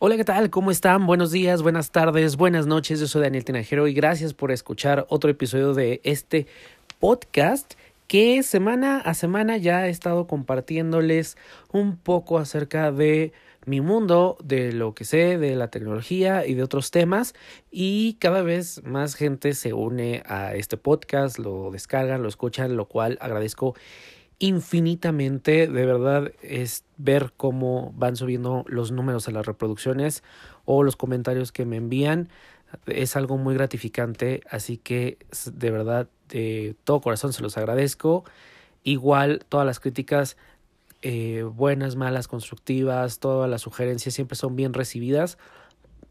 Hola, ¿qué tal? ¿Cómo están? Buenos días, buenas tardes, buenas noches. Yo soy Daniel Tinajero y gracias por escuchar otro episodio de este podcast que semana a semana ya he estado compartiéndoles un poco acerca de mi mundo, de lo que sé, de la tecnología y de otros temas. Y cada vez más gente se une a este podcast, lo descargan, lo escuchan, lo cual agradezco infinitamente. De verdad es ver cómo van subiendo los números de las reproducciones o los comentarios que me envían. Es algo muy gratificante, así que de verdad de todo corazón se los agradezco. Igual todas las críticas eh, buenas, malas, constructivas, todas las sugerencias siempre son bien recibidas,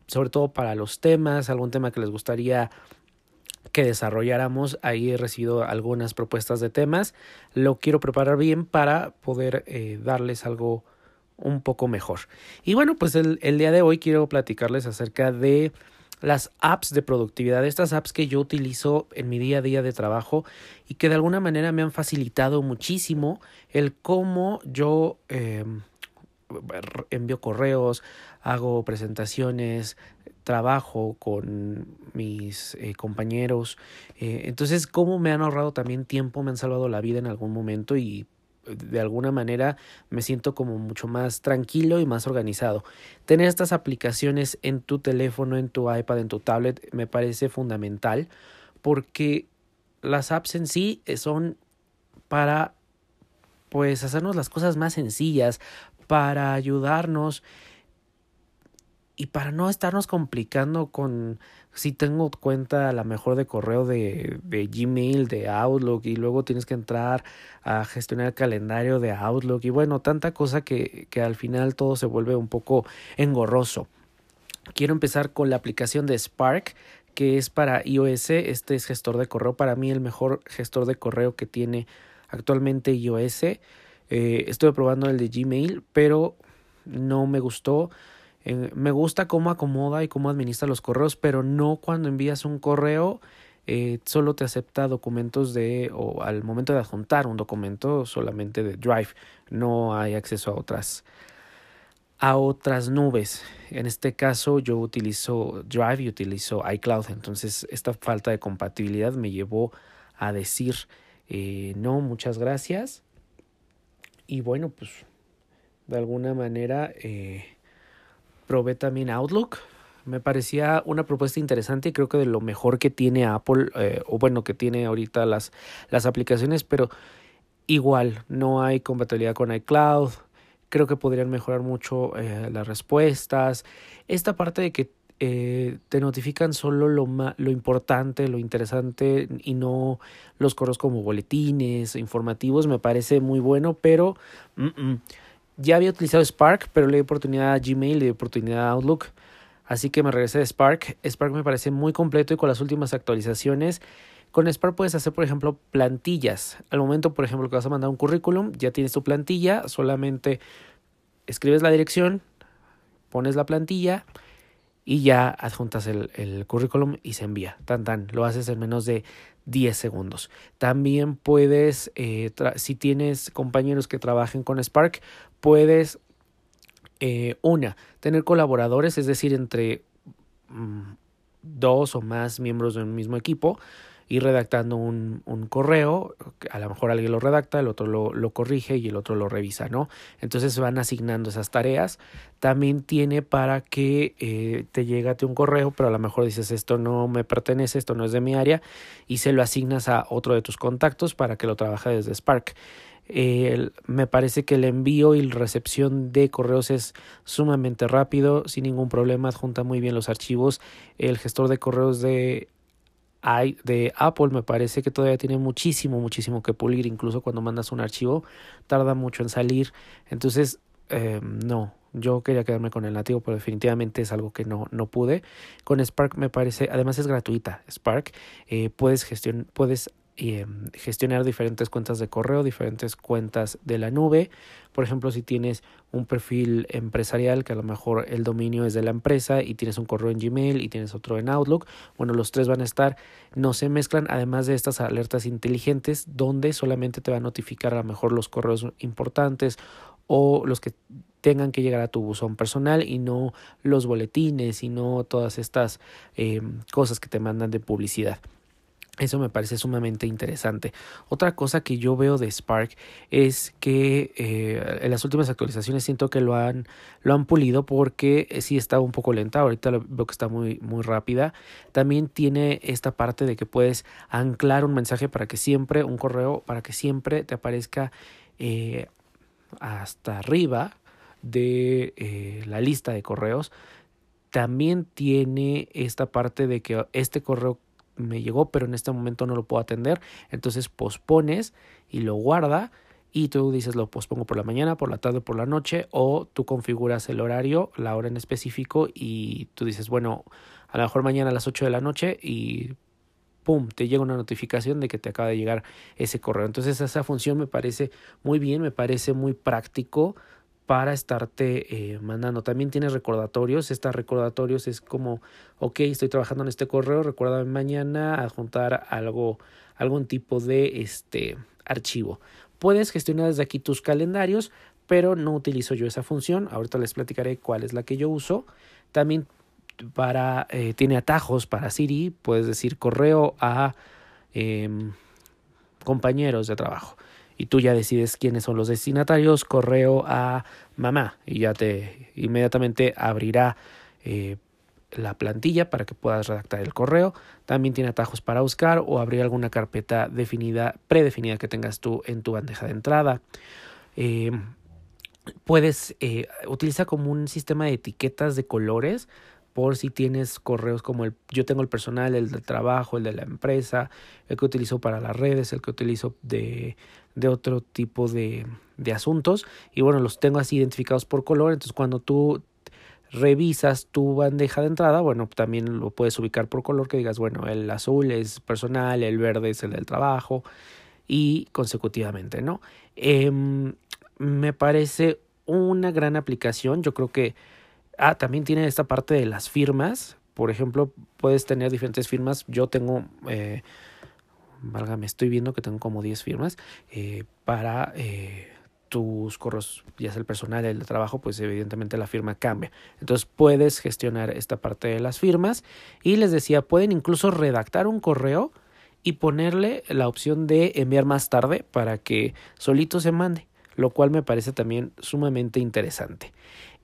sobre todo para los temas, algún tema que les gustaría que desarrolláramos. Ahí he recibido algunas propuestas de temas. Lo quiero preparar bien para poder eh, darles algo un poco mejor. Y bueno, pues el, día de hoy quiero platicarles acerca de las apps de productividad, estas apps que yo utilizo en mi día a día de trabajo y que de alguna manera me han facilitado muchísimo el cómo yo eh, envío correos, hago presentaciones, trabajo con mis eh, compañeros. Eh, entonces, cómo me han ahorrado también tiempo, me han salvado la vida en algún momento y eh, de alguna manera me siento como mucho más tranquilo y más organizado. Tener estas aplicaciones en tu teléfono, en tu iPad, en tu tablet me parece fundamental porque las apps en sí son para pues hacernos las cosas más sencillas, para ayudarnos y para no estarnos complicando con si tengo cuenta la mejor de correo de, de, Gmail, de Outlook y luego tienes que entrar a gestionar el calendario de Outlook y bueno, tanta cosa que, que al final todo se vuelve un poco engorroso. Quiero empezar con la aplicación de Spark que es para iOS, este es gestor de correo, para mí el mejor gestor de correo que tiene actualmente iOS. Eh, estuve probando el de Gmail, pero no me gustó me gusta cómo acomoda y cómo administra los correos, pero no cuando envías un correo eh, solo te acepta documentos de o al momento de adjuntar un documento solamente de Drive, no hay acceso a otras a otras nubes. En este caso yo utilizo Drive y utilizo iCloud, entonces esta falta de compatibilidad me llevó a decir eh, no, muchas gracias. Y bueno, pues de alguna manera eh, probé también Outlook. Me parecía una propuesta interesante y creo que de lo mejor que tiene Apple, eh, o bueno, que tiene ahorita las, las aplicaciones, pero igual no hay compatibilidad con iCloud. Creo que podrían mejorar mucho eh, las respuestas. Esta parte de que eh, te notifican solo lo, lo importante, lo interesante y no los correos como boletines, informativos, me parece muy bueno, pero ya había utilizado Spark, pero le di oportunidad a Gmail, le di oportunidad a Outlook. Así que me regresé de Spark. Spark me parece muy completo y con las últimas actualizaciones. Con Spark puedes hacer, por ejemplo, plantillas. Al momento, por ejemplo, que vas a mandar un currículum, ya tienes tu plantilla, solamente escribes la dirección, pones la plantilla y ya adjuntas el, el currículum y se envía. Tan tan, lo haces en menos de 10 segundos. También puedes, eh, si tienes compañeros que trabajen con Spark, puedes, eh, una, tener colaboradores, es decir, entre mm, dos o más miembros de un mismo equipo ir redactando un, un, correo, a lo mejor alguien lo redacta, el otro lo, lo, corrige y el otro lo revisa, ¿no? Entonces van asignando esas tareas. También tiene para que eh, te llegue un correo, pero a lo mejor dices esto no me pertenece, esto no es de mi área, y se lo asignas a otro de tus contactos para que lo trabaje desde Spark. me parece que el envío y la recepción de correos es sumamente rápido, sin ningún problema, adjunta muy bien los archivos. El gestor de correos de de Apple me parece que todavía tiene muchísimo, muchísimo que pulir. Incluso cuando mandas un archivo tarda mucho en salir. Entonces, eh, no, yo quería quedarme con el nativo, pero definitivamente es algo que no, no pude. Con Spark me parece, además es gratuita. Spark, eh, puedes, gestion, puedes eh, gestionar diferentes cuentas de correo, diferentes cuentas de la nube. Por ejemplo, si tienes un perfil empresarial que a lo mejor el dominio es de la empresa y tienes un correo en Gmail y tienes otro en Outlook, bueno, los tres van a estar, no se mezclan, además de estas alertas inteligentes donde solamente te va a notificar a lo mejor los correos importantes o los que tengan que llegar a tu buzón personal y no los boletines y no todas estas eh, cosas que te mandan de publicidad. Eso me parece sumamente interesante. Otra cosa que yo veo de Spark es que eh, en las últimas actualizaciones siento que lo han, lo han pulido porque eh, sí está un poco lenta. Ahorita veo que está muy, muy rápida. También tiene esta parte de que puedes anclar un mensaje para que siempre, un correo, para que siempre te aparezca eh, hasta arriba de la lista de correos. También tiene esta parte de que este correo me llegó, pero en este momento no lo puedo atender. Entonces pospones y lo guarda y tú dices lo pospongo por la mañana, por la tarde, por la noche o tú configuras el horario, la hora en específico y tú dices, bueno, a lo mejor mañana a las 8 de la noche y pum, te llega una notificación de que te acaba de llegar ese correo. Entonces esa función me parece muy bien, me parece muy práctico para estarte eh, mandando. También tienes recordatorios. Estos recordatorios es como, ok, estoy trabajando en este correo, recuérdame mañana adjuntar algo, algún tipo de este archivo. Puedes gestionar desde aquí tus calendarios, pero no utilizo yo esa función. Ahorita les platicaré cuál es la que yo uso. También para eh, tiene atajos para Siri, puedes decir correo a em, compañeros de trabajo y tú ya decides quiénes son los destinatarios, correo a mamá y ya te inmediatamente abrirá eh, la plantilla para que puedas redactar el correo. También tiene atajos para buscar o abrir alguna carpeta definida, predefinida que tengas tú en tu bandeja de entrada. Eh, puedes eh, utilizar como un sistema de etiquetas de colores por si tienes correos como el yo tengo el personal, el del trabajo, el de la empresa, el que utilizo para las redes, el que utilizo de, de otro tipo de, de asuntos y bueno, los tengo así identificados por color, entonces cuando tú revisas tu bandeja de entrada, bueno, también lo puedes ubicar por color que digas, bueno, el azul es personal, el verde es el del trabajo y consecutivamente, ¿no? Eh, me parece una gran aplicación, yo creo que Ah, también tiene esta parte de las firmas. Por ejemplo, puedes tener diferentes firmas. Yo tengo, eh, válgame, estoy viendo que tengo como 10 firmas eh, para eh, tus correos, ya sea el personal, el de trabajo, pues evidentemente la firma cambia. Entonces puedes gestionar esta parte de las firmas. Y les decía, pueden incluso redactar un correo y ponerle la opción de enviar más tarde para que solito se mande, lo cual me parece también sumamente interesante.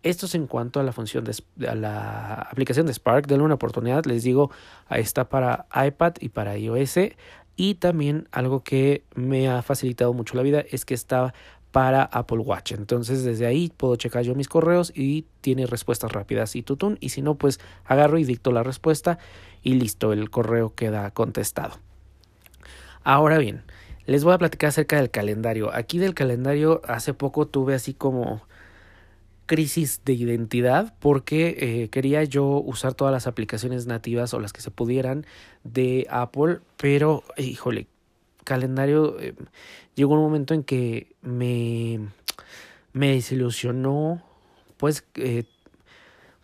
Esto es en cuanto a la función de la aplicación de Spark. Denle una oportunidad, les digo, está para iPad y para iOS. Y también algo que me ha facilitado mucho la vida es que está para Apple Watch. Entonces desde ahí puedo checar yo mis correos y tiene respuestas rápidas y tutun. Y si no, pues agarro y dicto la respuesta y listo, el correo queda contestado. Ahora bien, les voy a platicar acerca del calendario. Aquí del calendario hace poco tuve así como crisis de identidad porque eh, quería yo usar todas las aplicaciones nativas o las que se pudieran de Apple, pero híjole, calendario eh, llegó un momento en que me, me desilusionó, pues eh,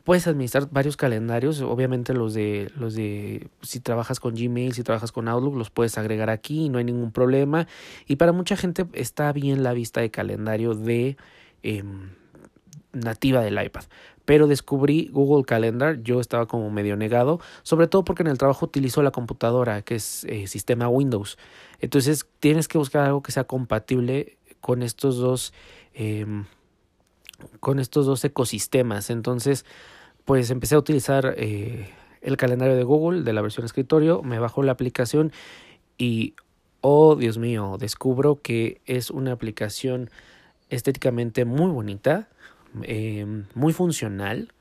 puedes administrar varios calendarios, obviamente los de los de si trabajas con Gmail, si trabajas con Outlook, los puedes agregar aquí, no hay ningún problema. Y para mucha gente está bien la vista de calendario de em, nativa del iPad. Pero descubrí Google Calendar, yo estaba como medio negado, sobre todo porque en el trabajo utilizo la computadora, que es eh, sistema Windows. Entonces tienes que buscar algo que sea compatible con estos dos, em, con estos dos ecosistemas. Entonces, pues empecé a utilizar eh, el calendario de Google de la versión escritorio, me bajó la aplicación y, oh Dios mío, descubro que es una aplicación estéticamente muy bonita, eh, muy funcional.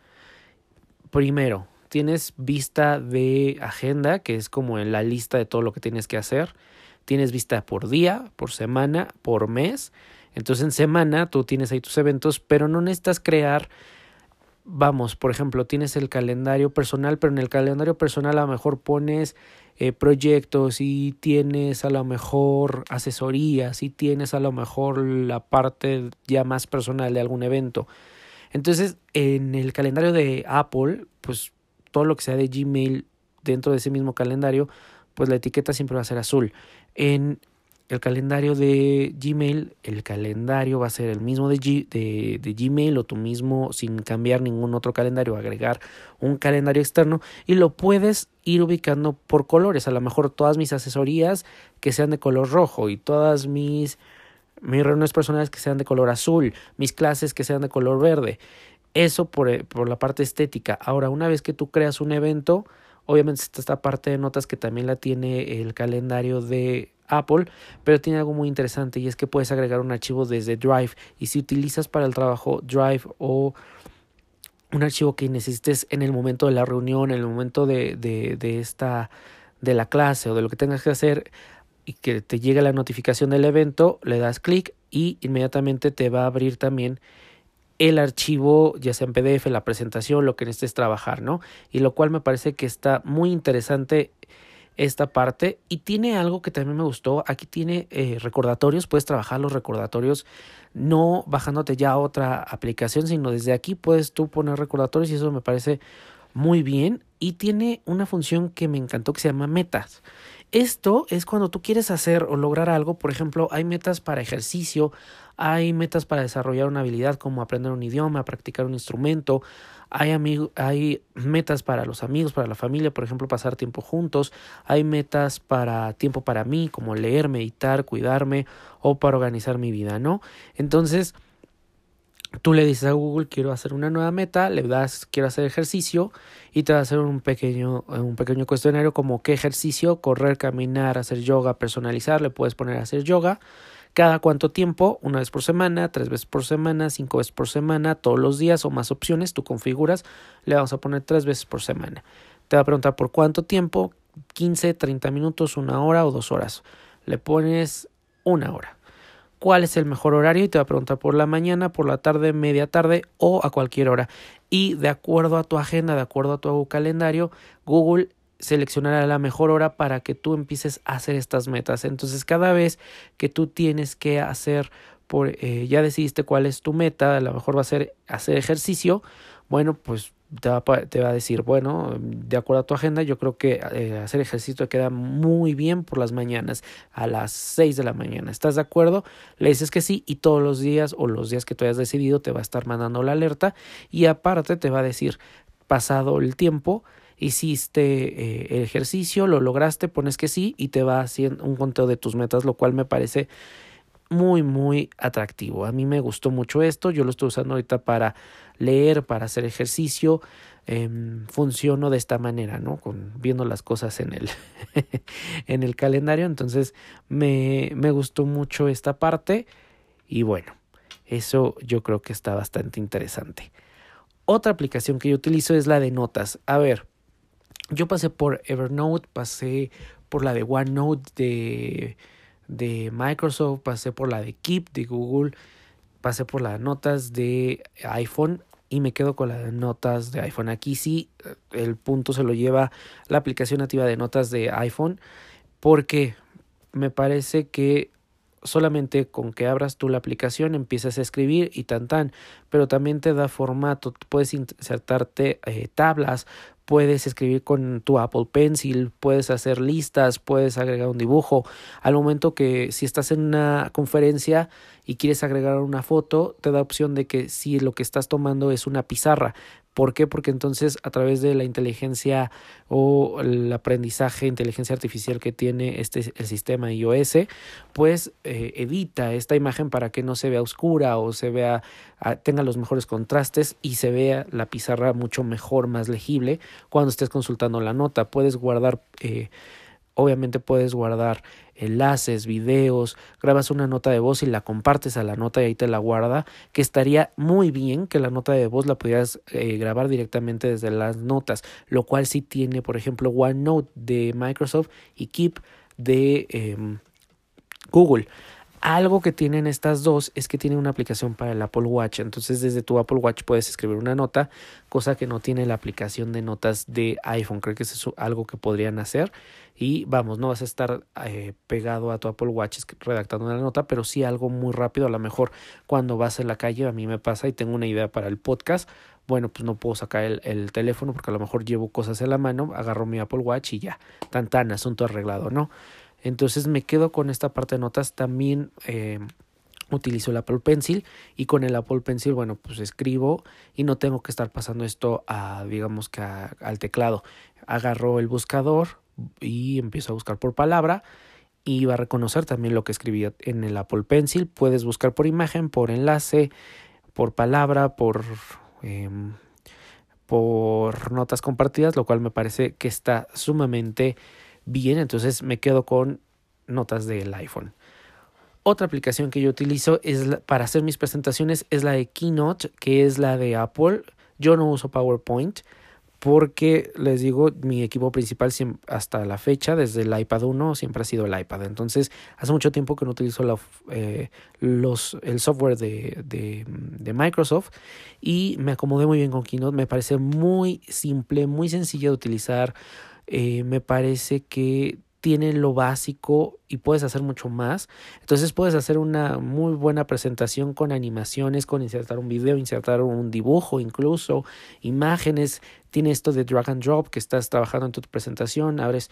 Primero, tienes vista de agenda, que es como en la lista de todo lo que tienes que hacer. Tienes vista por día, por semana, por mes. Entonces en semana tú tienes ahí tus eventos, pero no necesitas crear, vamos, por ejemplo, tienes el calendario personal, pero en el calendario personal a lo mejor pones eh, proyectos y tienes a lo mejor asesorías y tienes a lo mejor la parte ya más personal de algún evento. Entonces, en el calendario de Apple, pues todo lo que sea de Gmail dentro de ese mismo calendario, pues la etiqueta siempre va a ser azul. En el calendario de Gmail, el calendario va a ser el mismo de, Gmail o tú mismo sin cambiar ningún otro calendario, agregar un calendario externo y lo puedes ir ubicando por colores. A lo mejor todas mis asesorías que sean de color rojo y todas mis, mis reuniones personales que sean de color azul, mis clases que sean de color verde. Eso por, por la parte estética. Ahora, una vez que tú creas un evento, obviamente está esta parte de notas que también la tiene el calendario de Apple, pero tiene algo muy interesante y es que puedes agregar un archivo desde Drive y si utilizas para el trabajo Drive o un archivo que necesites en el momento de la reunión, en el momento de, de, esta de la clase o de lo que tengas que hacer y que te llegue la notificación del evento, le das clic y inmediatamente te va a abrir también el archivo, ya sea en PDF, la presentación, lo que necesites trabajar, ¿no? Y lo cual me parece que está muy interesante esta parte y tiene algo que también me gustó. Aquí tiene eh, recordatorios, puedes trabajar los recordatorios no bajándote ya a otra aplicación, sino desde aquí puedes tú poner recordatorios y eso me parece muy bien y tiene una función que me encantó que se llama metas. Esto es cuando tú quieres hacer o lograr algo, por ejemplo, hay metas para ejercicio, hay metas para desarrollar una habilidad como aprender un idioma, practicar un instrumento, hay, hay metas para los amigos, para la familia, por ejemplo, pasar tiempo juntos, hay metas para tiempo para mí, como leer, meditar, cuidarme o para organizar mi vida, ¿no? Entonces, Tú le dices a Google quiero hacer una nueva meta, le das quiero hacer ejercicio y te va a hacer un pequeño, un pequeño cuestionario como qué ejercicio, correr, caminar, hacer yoga, personalizar, le puedes poner a hacer yoga, cada cuánto tiempo, una vez por semana, tres veces por semana, cinco veces por semana, todos los días o más opciones, tú configuras, le vamos a poner tres veces por semana. Te va a preguntar por cuánto tiempo, 15, 30 minutos, una hora o dos horas. Le pones una hora cuál es el mejor horario y te va a preguntar por la mañana, por la tarde, media tarde o a cualquier hora. Y de acuerdo a tu agenda, de acuerdo a tu calendario, Google seleccionará la mejor hora para que tú empieces a hacer estas metas. Entonces, cada vez que tú tienes que hacer por eh, ya decidiste cuál es tu meta, a lo mejor va a ser hacer ejercicio, bueno, pues te va, a decir, bueno, de acuerdo a tu agenda, yo creo que eh, hacer ejercicio queda muy bien por las mañanas, a las 6 de la mañana. ¿Estás de acuerdo? Le dices que sí y todos los días o los días que tú hayas decidido te va a estar mandando la alerta y aparte te va a decir, pasado el tiempo, hiciste eh, el ejercicio, lo lograste, pones que sí y te va haciendo un conteo de tus metas, lo cual me parece muy, muy atractivo. A mí me gustó mucho esto, yo lo estoy usando ahorita para leer, para hacer ejercicio. Eh, funciono de esta manera, ¿no? Con, viendo las cosas en el, en el calendario. Entonces me, me gustó mucho esta parte y bueno, eso yo creo que está bastante interesante. Otra aplicación que yo utilizo es la de notas. A ver, yo pasé por Evernote, pasé por la de OneNote de de Microsoft, pasé por la de Keep de Google, pasé por las notas de iPhone y me quedo con las notas de iPhone. Aquí sí, el punto se lo lleva la aplicación nativa de notas de iPhone porque me parece que solamente con que abras tú la aplicación empiezas a escribir y tan tan, pero también te da formato, puedes insertarte eh, tablas, puedes escribir con tu Apple Pencil, puedes hacer listas, puedes agregar un dibujo. Al momento que si estás en una conferencia y quieres agregar una foto, te da opción de que si lo que estás tomando es una pizarra, ¿Por qué? Porque entonces a través de la inteligencia o el aprendizaje, inteligencia artificial que tiene este el sistema iOS, pues eh, edita esta imagen para que no se vea oscura o se vea ah, tenga los mejores contrastes y se vea la pizarra mucho mejor, más legible cuando estés consultando la nota. Puedes guardar eh, Obviamente puedes guardar enlaces, videos, grabas una nota de voz y la compartes a la nota y ahí te la guarda, que estaría muy bien que la nota de voz la pudieras eh, grabar directamente desde las notas, lo cual sí tiene, por ejemplo, OneNote de Microsoft y Keep de em, Google. Algo que tienen estas dos es que tienen una aplicación para el Apple Watch. Entonces desde tu Apple Watch puedes escribir una nota, cosa que no tiene la aplicación de notas de iPhone. Creo que eso es algo que podrían hacer. Y vamos, no vas a estar eh, pegado a tu Apple Watch redactando una nota, pero sí algo muy rápido. A lo mejor cuando vas en la calle, a mí me pasa y tengo una idea para el podcast. Bueno, pues no puedo sacar el, el teléfono porque a lo mejor llevo cosas en la mano, agarro mi Apple Watch y ya, tan, asunto arreglado, ¿no? Entonces me quedo con esta parte de notas. También eh, utilizo el Apple Pencil y con el Apple Pencil, bueno, pues escribo y no tengo que estar pasando esto a, digamos que al teclado. Agarro el buscador y empiezo a buscar por palabra y va a reconocer también lo que escribí en el Apple Pencil. Puedes buscar por imagen, por enlace, por palabra, por, em, por notas compartidas, lo cual me parece que está sumamente bien. Entonces me quedo con notas del iPhone. Otra aplicación que yo utilizo es para hacer mis presentaciones es la de Keynote, que es la de Apple. Yo no uso PowerPoint porque les digo, mi equipo principal hasta la fecha, desde el iPad 1, siempre ha sido el iPad. Entonces, hace mucho tiempo que no utilizo la, eh, los, el software de, de, de, Microsoft y me acomodé muy bien con Keynote. Me parece muy simple, muy sencilla de utilizar. Eh, me parece que tiene lo básico y puedes hacer mucho más. Entonces puedes hacer una muy buena presentación con animaciones, con insertar un video, insertar un dibujo, incluso imágenes. Tiene esto de drag and drop que estás trabajando en tu presentación, abres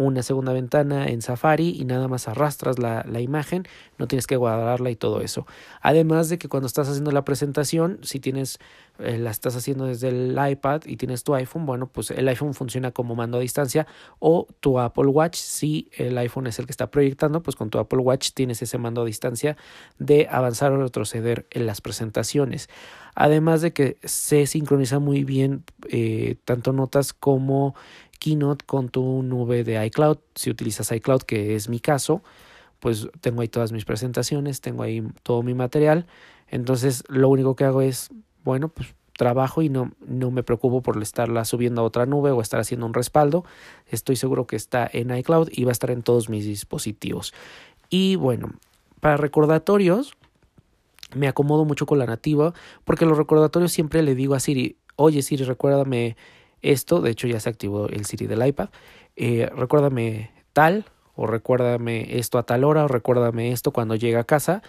una segunda ventana en Safari y nada más arrastras la, la, imagen, no tienes que guardarla y todo eso. Además de que cuando estás haciendo la presentación, si tienes, eh, la estás haciendo desde el iPad y tienes tu iPhone, bueno, pues el iPhone funciona como mando a distancia o tu Apple Watch, si el iPhone es el que está proyectando, pues con tu Apple Watch tienes ese mando a distancia de avanzar o retroceder en las presentaciones. Además de que se sincroniza muy bien eh, tanto notas como Keynote con tu nube de iCloud. Si utilizas iCloud, que es mi caso, pues tengo ahí todas mis presentaciones, tengo ahí todo mi material. Entonces lo único que hago es, bueno, pues trabajo y no, no me preocupo por estarla subiendo a otra nube o estar haciendo un respaldo. Estoy seguro que está en iCloud y va a estar en todos mis dispositivos. Y bueno, para recordatorios, me acomodo mucho con la nativa porque los recordatorios siempre le digo a Siri, oye Siri, recuérdame esto, de hecho ya se activó el Siri del iPad. Eh, recuérdame tal o recuérdame esto a tal hora o recuérdame esto cuando llega a casa.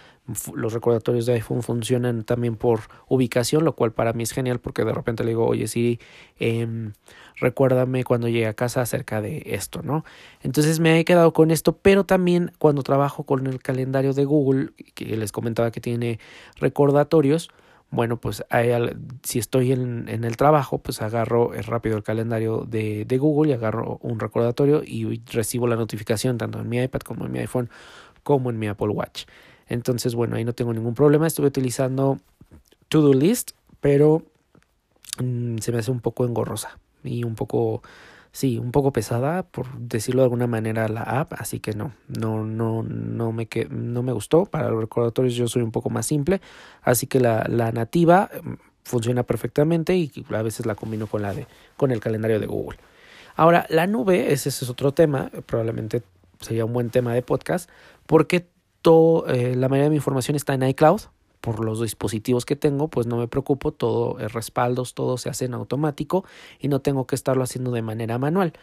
Los recordatorios de iPhone funcionan también por ubicación, lo cual para mí es genial porque de repente le digo, oye Siri, em, recuérdame cuando llegue a casa acerca de esto, ¿no? Entonces me he quedado con esto, pero también cuando trabajo con el calendario de Google, que les comentaba que tiene recordatorios, bueno, pues si estoy en, en, el trabajo, pues agarro rápido el calendario de, de, Google y agarro un recordatorio y recibo la notificación tanto en mi iPad como en mi iPhone como en mi Apple Watch. Entonces, bueno, ahí no tengo ningún problema. Estuve utilizando To-Do List, pero mm, se me hace un poco engorrosa y un poco sí, un poco pesada, por decirlo de alguna manera, la app, así que no, no, no, no me, que, no me gustó. Para los recordatorios yo soy un poco más simple, así que la, la nativa mm, funciona perfectamente y a veces la combino con la de, con el calendario de Google. Ahora, la nube, ese es otro tema, probablemente sería un buen tema de podcast, porque todo, eh, la mayoría de mi información está en iCloud, por los dispositivos que tengo, pues no me preocupo, todo es respaldos, todo se hace en automático y no tengo que estarlo haciendo de manera manual.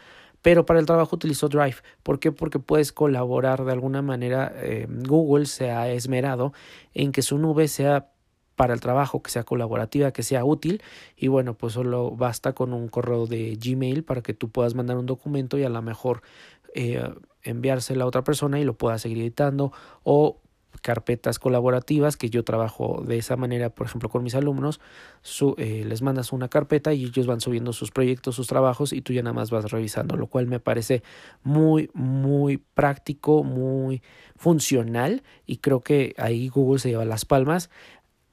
Pero para el trabajo utilizo Drive. ¿Por qué? Porque puedes colaborar de alguna manera. Eh, Google se ha esmerado en que su nube sea para el trabajo, que sea colaborativa, que sea útil. Y bueno, pues solo basta con un correo de Gmail para que tú puedas mandar un documento y a lo mejor eh, enviárselo a otra persona y lo pueda seguir editando o carpetas colaborativas que yo trabajo de esa manera, por ejemplo, con mis alumnos, eh, les mandas una carpeta y ellos van subiendo sus proyectos, sus trabajos y tú ya nada más vas revisando, lo cual me parece muy, muy práctico, muy funcional y creo que ahí Google se lleva las palmas.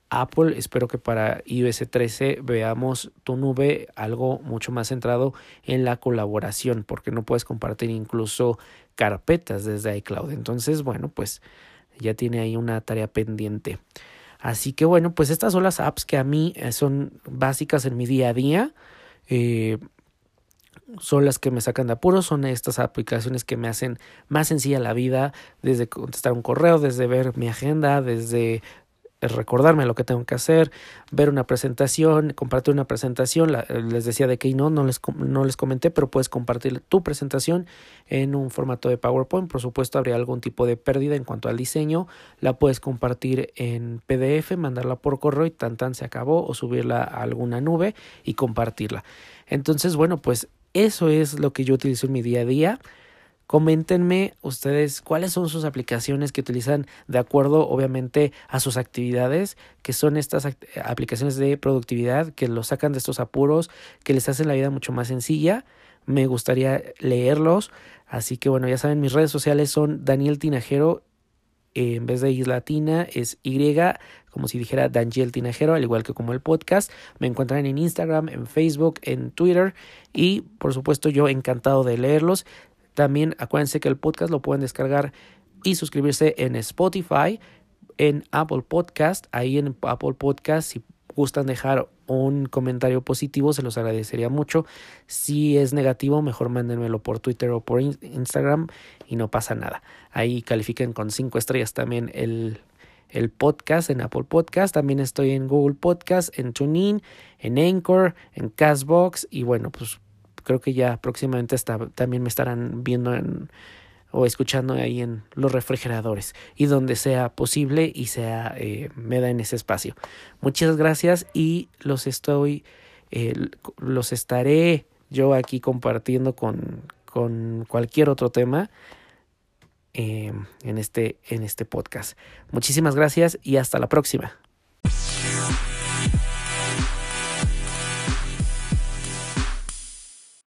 Apple, espero que para iOS 13 veamos tu nube algo mucho más centrado en la colaboración, porque no puedes compartir incluso carpetas desde iCloud. Entonces, bueno, pues ya tiene ahí una tarea pendiente. Así que bueno, pues estas son las apps que a mí eh, son básicas en mi día a día. Eh, son las que me sacan de apuro, son estas aplicaciones que me hacen más sencilla la vida, desde contestar un correo, desde ver mi agenda, desde recordarme lo que tengo que hacer, ver una presentación, compartir una presentación, les decía de que no, no les, no les comenté, pero puedes compartir tu presentación en un formato de PowerPoint, por supuesto habría algún tipo de pérdida en cuanto al diseño, la puedes compartir en PDF, mandarla por correo y tan tan se acabó, o subirla a alguna nube y compartirla. Entonces, bueno, pues eso es lo que yo utilizo en mi día a día Coméntenme ustedes cuáles son sus aplicaciones que utilizan de acuerdo obviamente a sus actividades, que son estas aplicaciones de productividad que los sacan de estos apuros, que les hacen la vida mucho más sencilla. Me gustaría leerlos. Así que bueno, ya saben, mis redes sociales son Daniel Tinajero en vez de I latina es Y, como si dijera Daniel Tinajero, al igual que como el podcast. Me encuentran en Instagram, en Facebook, en Twitter y por supuesto yo encantado de leerlos. También acuérdense que el podcast lo pueden descargar y suscribirse en Spotify, en Apple Podcast, ahí en Apple Podcast si gustan dejar un comentario positivo, se los agradecería mucho. Si es negativo, mejor mándenmelo por Twitter o por Instagram y no pasa nada. Ahí califiquen con cinco estrellas también el, el podcast en Apple Podcast. También estoy en Google Podcast, en TuneIn, en Anchor, en Castbox y bueno, pues creo que ya próximamente está, también me estarán viendo en o escuchando ahí en los refrigeradores y donde sea posible y sea eh, me da en ese espacio. Muchas gracias y los estoy eh, los estaré yo aquí compartiendo con, con cualquier otro tema eh, en, este, en este podcast. Muchísimas gracias y hasta la próxima.